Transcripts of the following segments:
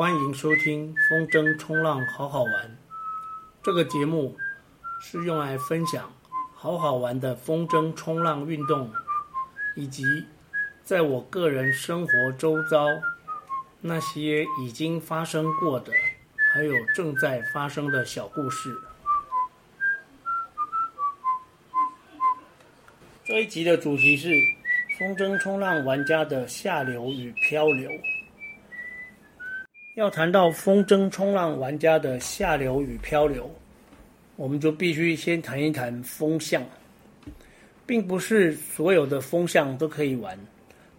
欢迎收听风筝冲浪好好玩。这个节目是用来分享好好玩的风筝冲浪运动，以及在我个人生活周遭那些已经发生过的，还有正在发生的小故事。这一集的主题是风筝冲浪玩家的下流与漂流。要谈到风筝冲浪玩家的下流与漂流，我们就必须先谈一谈风向，并不是所有的风向都可以玩。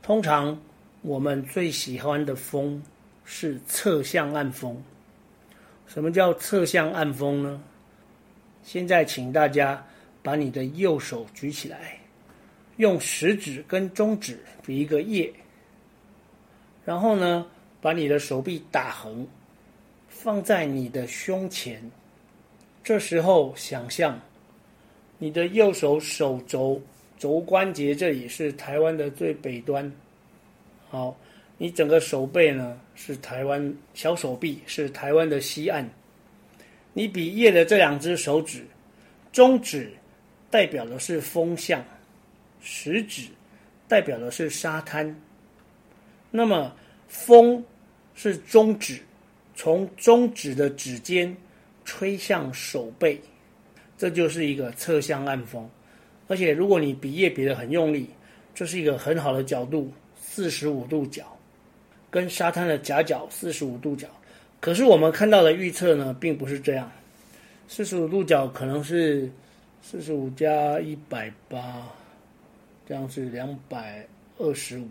通常我们最喜欢的风是侧向暗风。什么叫侧向暗风呢？现在请大家把你的右手举起来。用食指跟中指比一个耶，然后呢，把你的手臂打横，放在你的胸前。这时候想象你的右手手肘肘关节这里是台湾的最北端，好，你整个手背呢是台湾小手臂是台湾的西岸。你比耶的这两只手指，中指代表的是风向。食指代表的是沙滩，那么风是中指，从中指的指尖吹向手背，这就是一个侧向暗风。而且如果你比耶比得很用力，这是一个很好的角度，四十五度角，跟沙滩的夹角四十五度角。可是我们看到的预测呢，并不是这样，四十五度角可能是四十五加一百八。这样是两百二十五，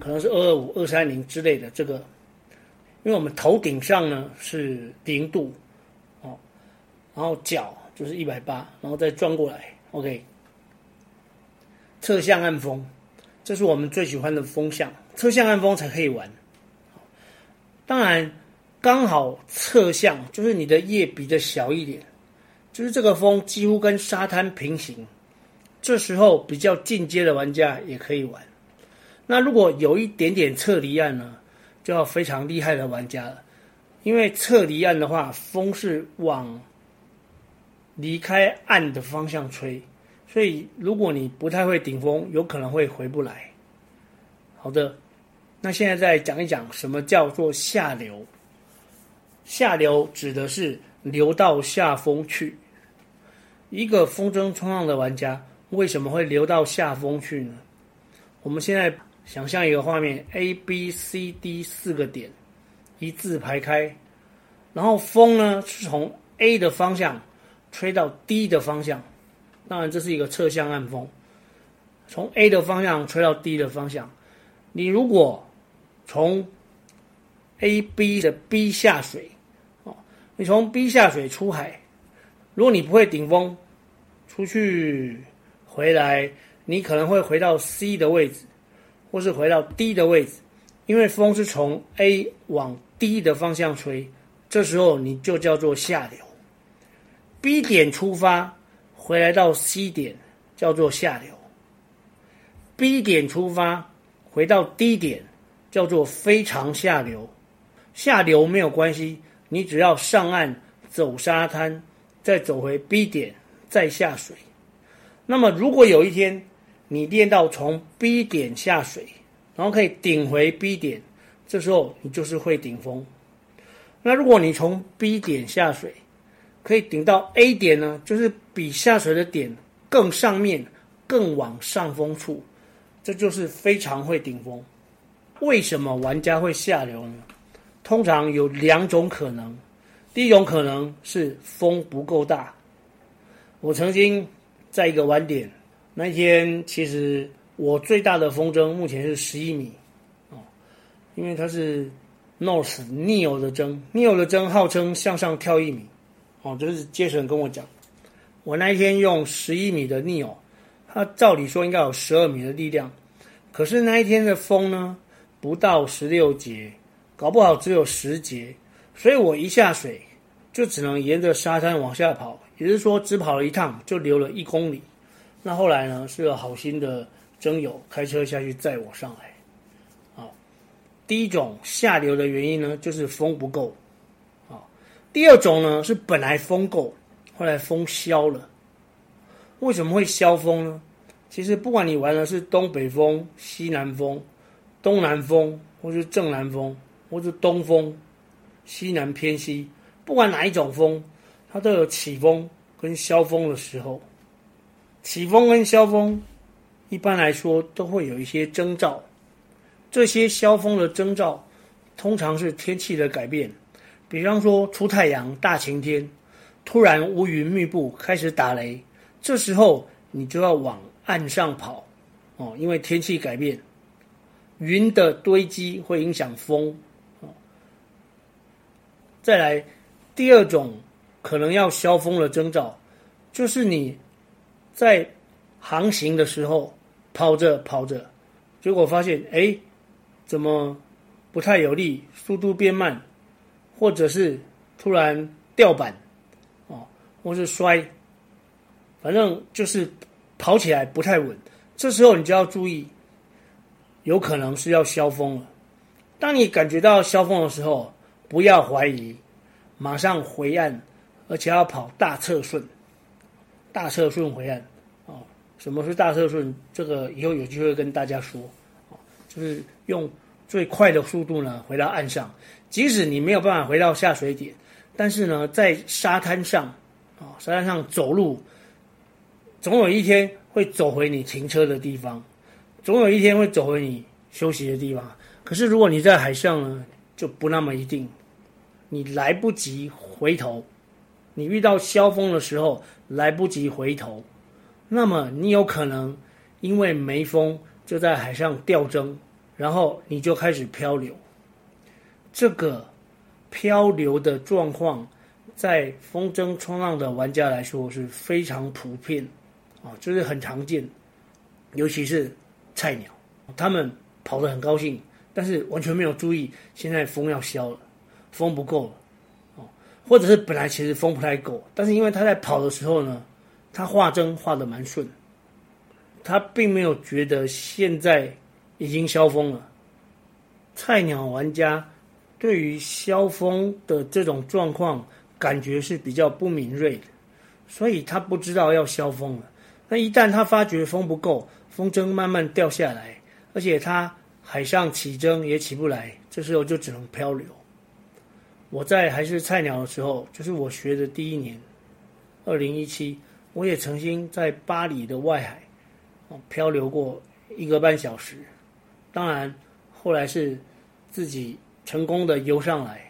可能是二二五、二三零之类的。这个，因为我们头顶上呢是零度哦，然后脚就是一百八，然后再转过来。OK，侧向岸风，这是我们最喜欢的风向，侧向岸风才可以玩。当然，刚好侧向就是你的叶比较小一点，就是这个风几乎跟沙滩平行。这时候比较进阶的玩家也可以玩。那如果有一点点侧离岸呢，就要非常厉害的玩家了。因为侧离岸的话，风是往离开岸的方向吹，所以如果你不太会顶风，有可能会回不来。好的，那现在再讲一讲什么叫做下流。下流指的是流到下风去。一个风筝冲浪的玩家。为什么会流到下风去呢？我们现在想象一个画面：A、B、C、D 四个点一字排开，然后风呢是从 A 的方向吹到 D 的方向。当然，这是一个侧向暗风，从 A 的方向吹到 D 的方向。你如果从 A、B 的 B 下水，哦，你从 B 下水出海，如果你不会顶风，出去。回来，你可能会回到 C 的位置，或是回到 D 的位置，因为风是从 A 往 D 的方向吹，这时候你就叫做下流。B 点出发，回来到 C 点叫做下流。B 点出发，回到 D 点叫做非常下流。下流没有关系，你只要上岸走沙滩，再走回 B 点，再下水。那么，如果有一天你练到从 B 点下水，然后可以顶回 B 点，这时候你就是会顶风。那如果你从 B 点下水，可以顶到 A 点呢，就是比下水的点更上面、更往上风处，这就是非常会顶风。为什么玩家会下流呢？通常有两种可能。第一种可能是风不够大。我曾经。在一个玩点，那一天其实我最大的风筝目前是十一米，哦，因为它是 North Neo 的筝，Neo 的筝号称向上跳一米，哦，这是杰森跟我讲，我那一天用十一米的 Neo，它照理说应该有十二米的力量，可是那一天的风呢，不到十六节，搞不好只有十节，所以我一下水就只能沿着沙滩往下跑。也就是说，只跑了一趟就流了一公里。那后来呢，是有好心的征友开车下去载我上来。好，第一种下流的原因呢，就是风不够，啊，第二种呢是本来风够，后来风消了。为什么会消风呢？其实不管你玩的是东北风、西南风、东南风，或是正南风，或是东风、西南偏西，不管哪一种风，它都有起风跟消风的时候。起风跟消风，一般来说都会有一些征兆。这些消风的征兆，通常是天气的改变，比方说出太阳、大晴天，突然乌云密布，开始打雷，这时候你就要往岸上跑，哦，因为天气改变，云的堆积会影响风。哦，再来，第二种可能要消风的征兆，就是你在航行的时候跑着跑着，结果发现，哎。怎么不太有力，速度变慢，或者是突然掉板，哦，或是摔，反正就是跑起来不太稳。这时候你就要注意，有可能是要消风了。当你感觉到消风的时候，不要怀疑，马上回岸，而且要跑大侧顺，大侧顺回岸。哦，什么是大侧顺？这个以后有机会跟大家说。就是用最快的速度呢回到岸上，即使你没有办法回到下水点，但是呢，在沙滩上啊，沙滩上走路，总有一天会走回你停车的地方，总有一天会走回你休息的地方。可是如果你在海上呢，就不那么一定，你来不及回头，你遇到消风的时候来不及回头，那么你有可能因为没风。就在海上吊针，然后你就开始漂流。这个漂流的状况，在风筝冲浪的玩家来说是非常普遍，啊，就是很常见。尤其是菜鸟，他们跑得很高兴，但是完全没有注意现在风要消了，风不够了，或者是本来其实风不太够，但是因为他在跑的时候呢，他画针画得蛮顺。他并没有觉得现在已经消风了。菜鸟玩家对于消风的这种状况感觉是比较不敏锐的，所以他不知道要消风了。那一旦他发觉风不够，风筝慢慢掉下来，而且他海上起针也起不来，这时候就只能漂流。我在还是菜鸟的时候，就是我学的第一年，二零一七，我也曾经在巴里的外海。漂流过一个半小时，当然后来是自己成功的游上来。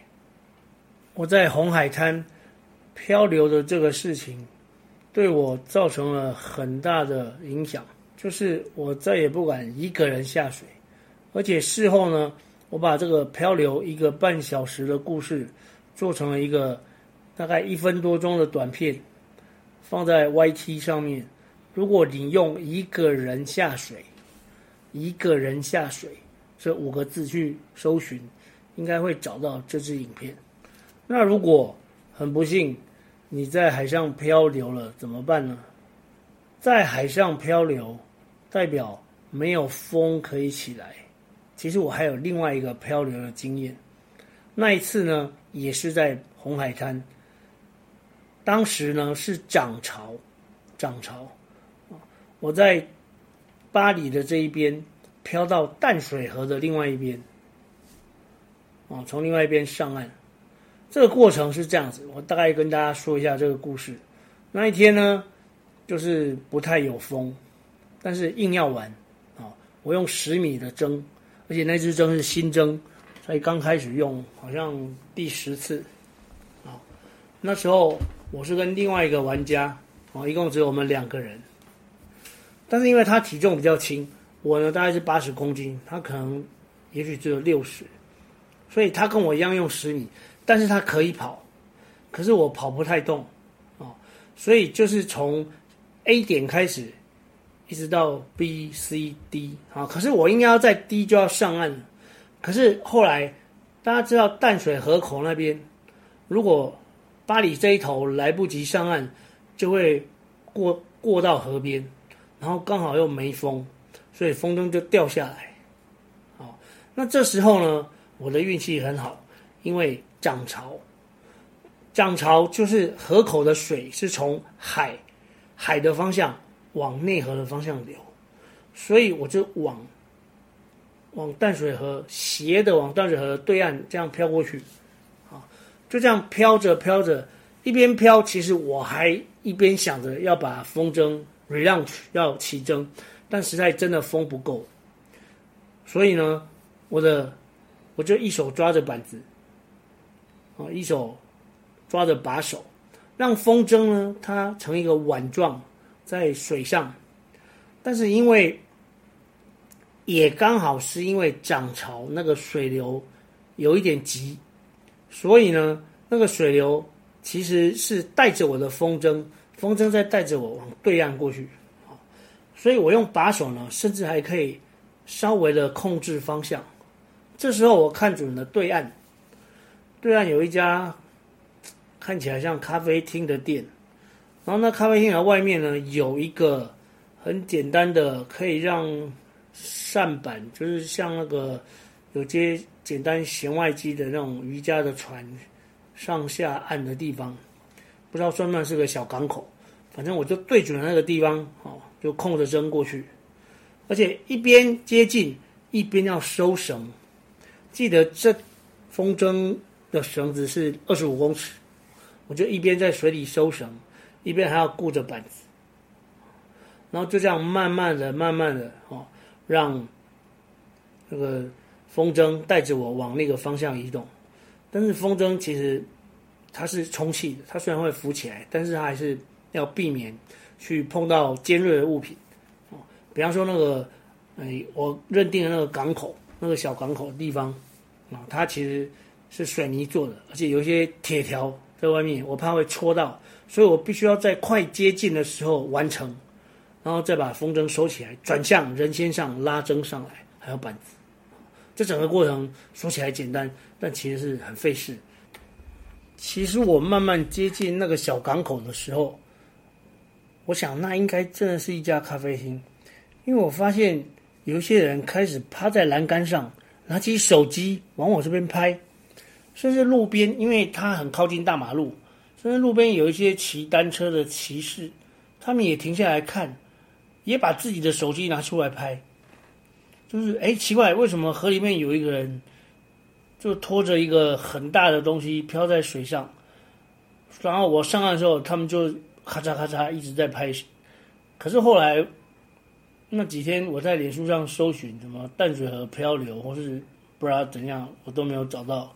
我在红海滩漂流的这个事情，对我造成了很大的影响，就是我再也不敢一个人下水，而且事后呢，我把这个漂流一个半小时的故事做成了一个大概一分多钟的短片，放在 YT 上面。如果你用一个人下水，一个人下水这五个字去搜寻，应该会找到这支影片。那如果很不幸你在海上漂流了，怎么办呢？在海上漂流代表没有风可以起来。其实我还有另外一个漂流的经验，那一次呢也是在红海滩，当时呢是涨潮，涨潮。我在巴里的这一边漂到淡水河的另外一边，哦，从另外一边上岸。这个过程是这样子，我大概跟大家说一下这个故事。那一天呢，就是不太有风，但是硬要玩啊！我用十米的针，而且那支针是新针，所以刚开始用，好像第十次。啊，那时候我是跟另外一个玩家，哦，一共只有我们两个人。但是因为他体重比较轻，我呢大概是八十公斤，他可能也许只有六十，所以他跟我一样用十米，但是他可以跑，可是我跑不太动，哦，所以就是从 A 点开始，一直到 B、C、D 啊，可是我应该要在 D 就要上岸，可是后来大家知道淡水河口那边，如果巴黎这一头来不及上岸，就会过过到河边。然后刚好又没风，所以风筝就掉下来。好，那这时候呢，我的运气很好，因为涨潮，涨潮就是河口的水是从海海的方向往内河的方向流，所以我就往往淡水河斜的往淡水河对岸这样飘过去，啊，就这样飘着飘着，一边飘，其实我还一边想着要把风筝 relaunch 要起征，但实在真的风不够，所以呢。我的，我就一手抓着板子，啊，一手抓着把手，让风筝呢，它成一个碗状在水上，但是因为也刚好是因为涨潮，那个水流有一点急，所以呢，那个水流其实是带着我的风筝，风筝在带着我往对岸过去，所以我用把手呢，甚至还可以稍微的控制方向。这时候我看准了对岸，对岸有一家看起来像咖啡厅的店，然后那咖啡厅的外面呢，有一个很简单的可以让扇板，就是像那个有些简单弦外机的那种瑜伽的船上下岸的地方，不知道算不算是个小港口，反正我就对准了那个地方，哦，就空着扔过去，而且一边接近一边要收绳。记得这风筝的绳子是二十五公尺，我就一边在水里收绳，一边还要顾着板子，然后就这样慢慢的、慢慢的哦，让那个风筝带着我往那个方向移动。但是风筝其实它是充气的，它虽然会浮起来，但是它还是要避免去碰到尖锐的物品哦，比方说那个，哎，我认定的那个港口。那个小港口的地方，啊，它其实是水泥做的，而且有一些铁条在外面，我怕会戳到，所以我必须要在快接近的时候完成，然后再把风筝收起来，转向人先上拉筝上来，还有板子。这整个过程说起来简单，但其实是很费事。其实我慢慢接近那个小港口的时候，我想那应该真的是一家咖啡厅，因为我发现。有一些人开始趴在栏杆上，拿起手机往我这边拍，甚至路边，因为它很靠近大马路，甚至路边有一些骑单车的骑士，他们也停下来看，也把自己的手机拿出来拍。就是哎，奇怪，为什么河里面有一个人，就拖着一个很大的东西飘在水上，然后我上岸的时候，他们就咔嚓咔嚓一直在拍。可是后来。那几天我在脸书上搜寻什么淡水河漂流，或是不知道怎样，我都没有找到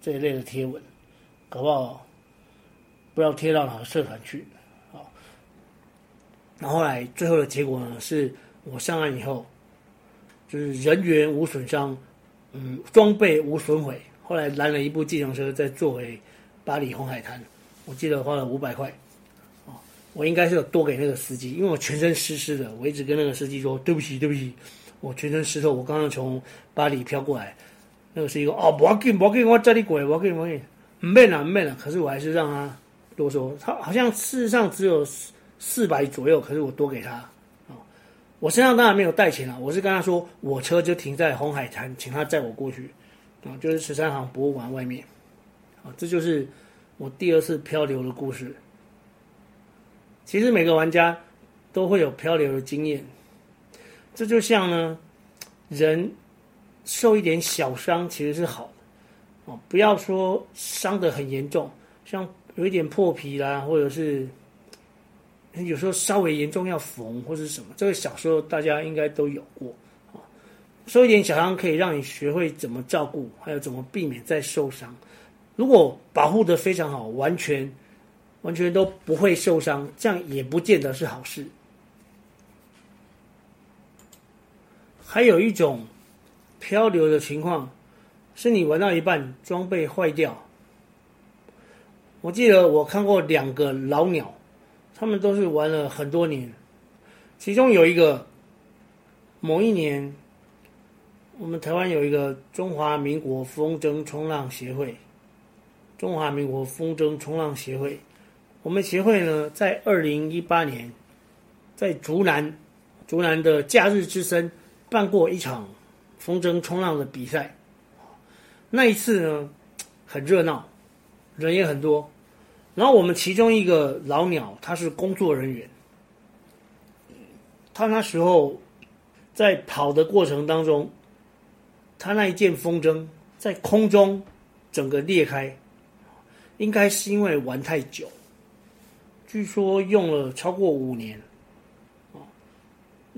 这一类的贴文，搞不好不知道贴到哪个社团去。啊，然后来最后的结果呢，是我上岸以后，就是人员无损伤，嗯，装备无损毁。后来拦了一部计程车，再坐回巴黎红海滩，我记得花了五百块。我应该是有多给那个司机，因为我全身湿湿的。我一直跟那个司机说：“对不起，对不起，我全身湿透。我刚刚从巴黎飘过来。”那个司机说：“哦，不要紧，不要紧，我载你过来，不要紧，不要紧，唔免啦，唔免啦。”可是我还是让他多说，他好像事实上只有四四百左右，可是我多给他。我身上当然没有带钱了，我是跟他说，我车就停在红海滩，请他载我过去啊，就是十三行博物馆外面啊。这就是我第二次漂流的故事。其实每个玩家都会有漂流的经验，这就像呢，人受一点小伤其实是好的哦，不要说伤得很严重，像有一点破皮啦，或者是有时候稍微严重要缝或是什么，这个小时候大家应该都有过啊。受一点小伤可以让你学会怎么照顾，还有怎么避免再受伤。如果保护的非常好，完全。完全都不会受伤，这样也不见得是好事。还有一种漂流的情况，是你玩到一半装备坏掉。我记得我看过两个老鸟，他们都是玩了很多年，其中有一个某一年，我们台湾有一个中华民国风筝冲浪协会，中华民国风筝冲浪协会。我们协会呢，在二零一八年，在竹南，竹南的假日之森办过一场风筝冲浪的比赛。那一次呢，很热闹，人也很多。然后我们其中一个老鸟，他是工作人员，他那时候在跑的过程当中，他那一件风筝在空中整个裂开，应该是因为玩太久，据说用了超过五年，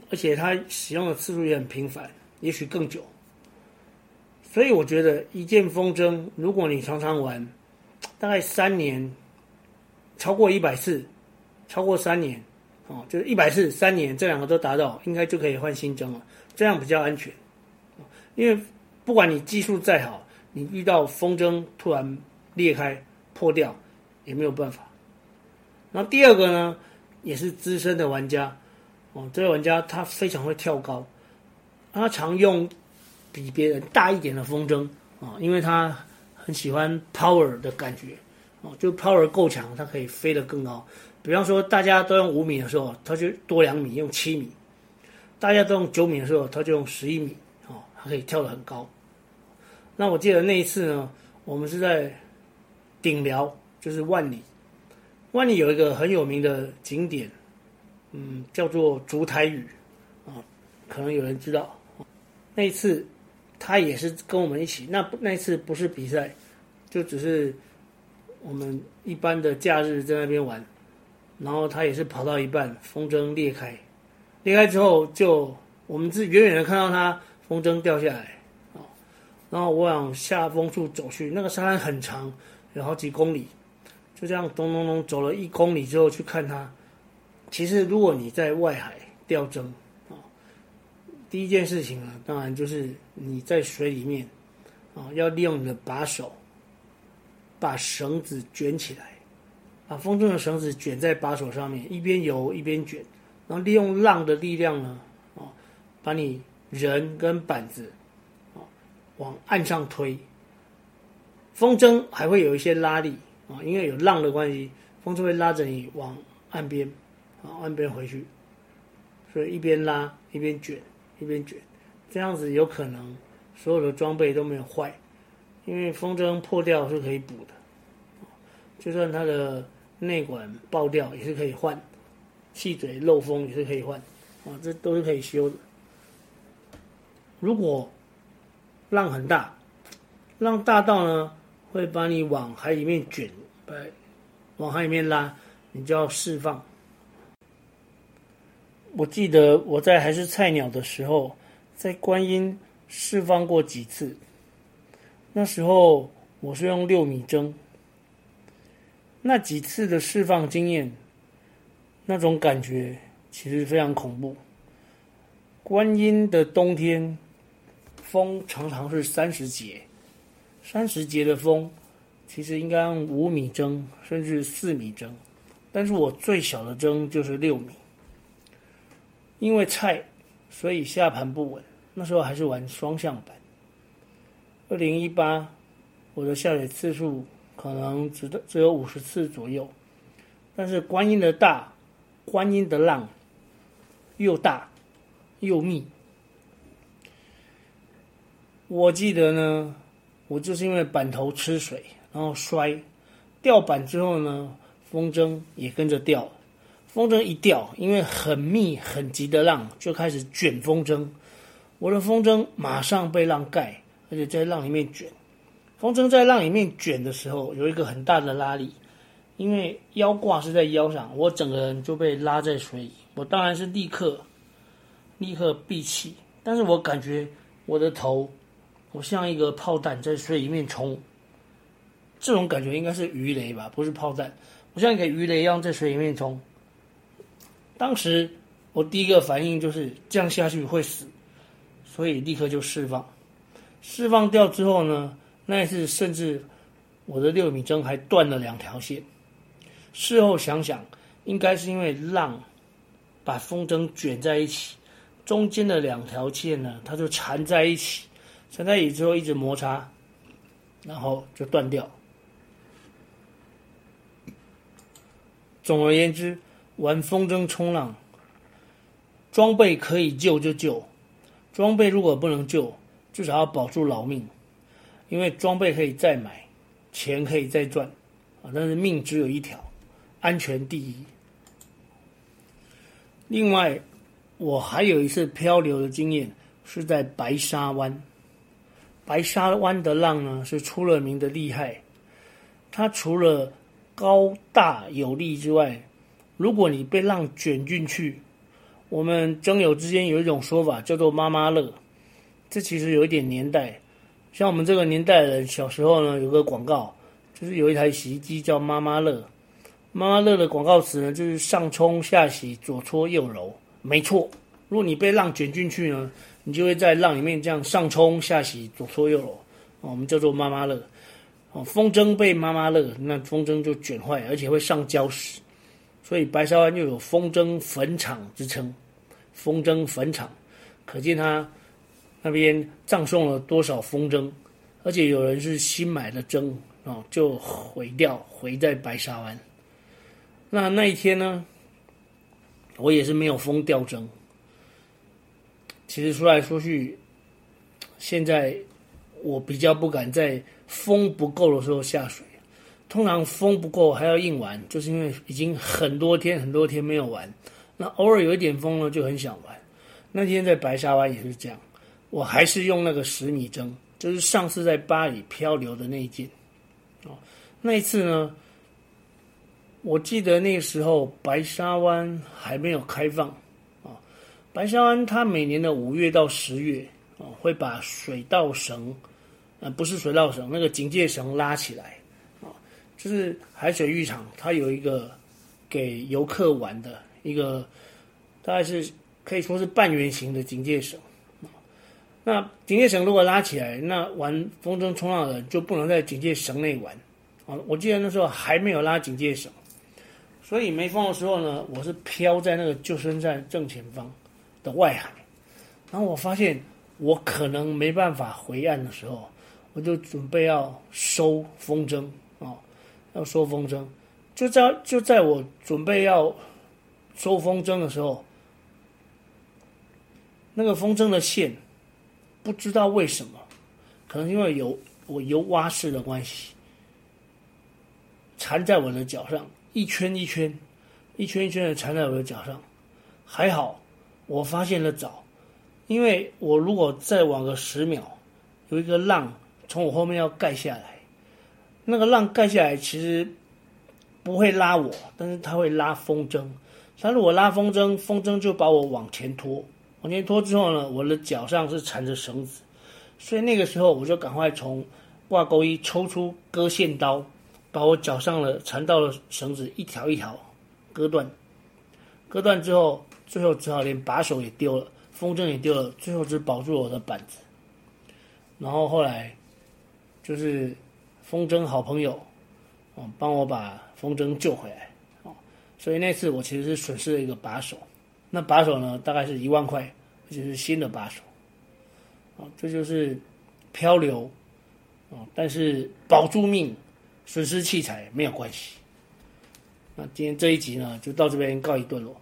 而且他使用的次数也很频繁，也许更久。所以我觉得一件风筝，如果你常常玩，大概三年，超过一百次，超过三年，哦，就是一百次三年这两个都达到，应该就可以换新筝了，这样比较安全。因为不管你技术再好，你遇到风筝突然裂开破掉，也没有办法。然后第二个呢，也是资深的玩家，哦，这位玩家他非常会跳高，他常用。比别人大一点的风筝啊，因为他很喜欢 power 的感觉哦，就 power 够强，它可以飞得更高。比方说，大家都用五米的时候，他就多两米，用七米；大家都用九米的时候，他就用十一米哦，它可以跳得很高。那我记得那一次呢，我们是在顶寮，就是万里。万里有一个很有名的景点，嗯，叫做烛台屿啊，可能有人知道。那一次。他也是跟我们一起，那那一次不是比赛，就只是我们一般的假日在那边玩，然后他也是跑到一半，风筝裂开，裂开之后就我们是远远的看到他风筝掉下来，啊，然后我往下风处走去，那个沙滩很长，有好几公里，就这样咚咚咚走了一公里之后去看他，其实如果你在外海钓筝。第一件事情啊，当然就是你在水里面，啊，要利用你的把手，把绳子卷起来，把风筝的绳子卷在把手上面，一边游一边卷，然后利用浪的力量呢，啊，把你人跟板子，啊，往岸上推。风筝还会有一些拉力啊，因为有浪的关系，风筝会拉着你往岸边，啊，岸边回去，所以一边拉一边卷。一边卷，这样子有可能所有的装备都没有坏，因为风筝破掉是可以补的，就算它的内管爆掉也是可以换，气嘴漏风也是可以换，啊，这都是可以修的。如果浪很大，浪大到呢会把你往海里面卷，把往海里面拉，你就要释放。我记得我在还是菜鸟的时候，在观音释放过几次。那时候我是用六米筝，那几次的释放经验，那种感觉其实非常恐怖。观音的冬天，风常常是三十节，三十节的风，其实应该用五米筝甚至四米筝，但是我最小的筝就是六米。因为菜，所以下盘不稳。那时候还是玩双向板。二零一八，我的下水次数可能只只有五十次左右。但是观音的大，观音的浪又大又密。我记得呢，我就是因为板头吃水，然后摔，掉板之后呢，风筝也跟着掉。风筝一掉，因为很密很急的浪就开始卷风筝，我的风筝马上被浪盖，而且在浪里面卷。风筝在浪里面卷的时候，有一个很大的拉力，因为腰挂是在腰上，我整个人就被拉在水里。我当然是立刻立刻闭气，但是我感觉我的头，我像一个炮弹在水里面冲。这种感觉应该是鱼雷吧，不是炮弹。我像一个鱼雷一样在水里面冲。当时我第一个反应就是这样下去会死，所以立刻就释放。释放掉之后呢，那一次甚至我的六米筝还断了两条线。事后想想，应该是因为浪把风筝卷在一起，中间的两条线呢，它就缠在一起，缠在一起之后一直摩擦，然后就断掉。总而言之。玩风筝冲浪，装备可以救就救，装备如果不能救，至少要保住老命，因为装备可以再买，钱可以再赚，啊，但是命只有一条，安全第一。另外，我还有一次漂流的经验，是在白沙湾。白沙湾的浪呢，是出了名的厉害，它除了高大有力之外，如果你被浪卷进去，我们征友之间有一种说法叫做“妈妈乐”，这其实有一点年代。像我们这个年代的人，小时候呢，有个广告，就是有一台洗衣机叫“妈妈乐”。妈妈乐的广告词呢，就是上冲下洗，左搓右揉。没错，如果你被浪卷进去呢，你就会在浪里面这样上冲下洗，左搓右揉。我们叫做“妈妈乐”。哦，风筝被妈妈乐，那风筝就卷坏，而且会上礁石。所以白沙湾又有风筝坟场之称，风筝坟场，可见它那边葬送了多少风筝，而且有人是新买的筝哦，就毁掉，毁在白沙湾。那那一天呢，我也是没有风吊筝。其实说来说去，现在我比较不敢在风不够的时候下水。通常风不够还要硬玩，就是因为已经很多天很多天没有玩，那偶尔有一点风呢，就很想玩。那天在白沙湾也是这样，我还是用那个十米筝，就是上次在巴黎漂流的那一件。哦，那一次呢，我记得那个时候白沙湾还没有开放啊。白沙湾它每年的五月到十月啊，会把水稻绳，呃，不是水稻绳，那个警戒绳拉起来。啊就是海水浴场，它有一个给游客玩的一个，大概是可以说是半圆形的警戒绳。那警戒绳如果拉起来，那玩风筝冲浪的人就不能在警戒绳内玩。啊，我记得那时候还没有拉警戒绳，所以没风的时候呢，我是飘在那个救生站正前方的外海。然后我发现我可能没办法回岸的时候，我就准备要收风筝啊。要收风筝，就在就在我准备要收风筝的时候，那个风筝的线不知道为什么，可能因为有我游蛙式的关系，缠在我的脚上，一圈一圈，一圈一圈的缠在我的脚上。还好我发现了早，因为我如果再晚个十秒，有一个浪从我后面要盖下来。那个浪盖下来，其实不会拉我，但是它会拉风筝。它如果拉风筝，风筝就把我往前拖。往前拖之后呢，我的脚上是缠着绳子，所以那个时候我就赶快从挂钩衣抽出割线刀，把我脚上的缠到的绳子一条一条割断。割断之后，最后只好连把手也丢了，风筝也丢了，最后只保住了我的板子。然后后来就是。风筝好朋友，哦，帮我把风筝救回来，哦，所以那次我其实是损失了一个把手，那把手呢，大概是一万块，而且是新的把手，啊，这就是漂流，啊，但是保住命，损失器材没有关系。那今天这一集呢，就到这边告一段落。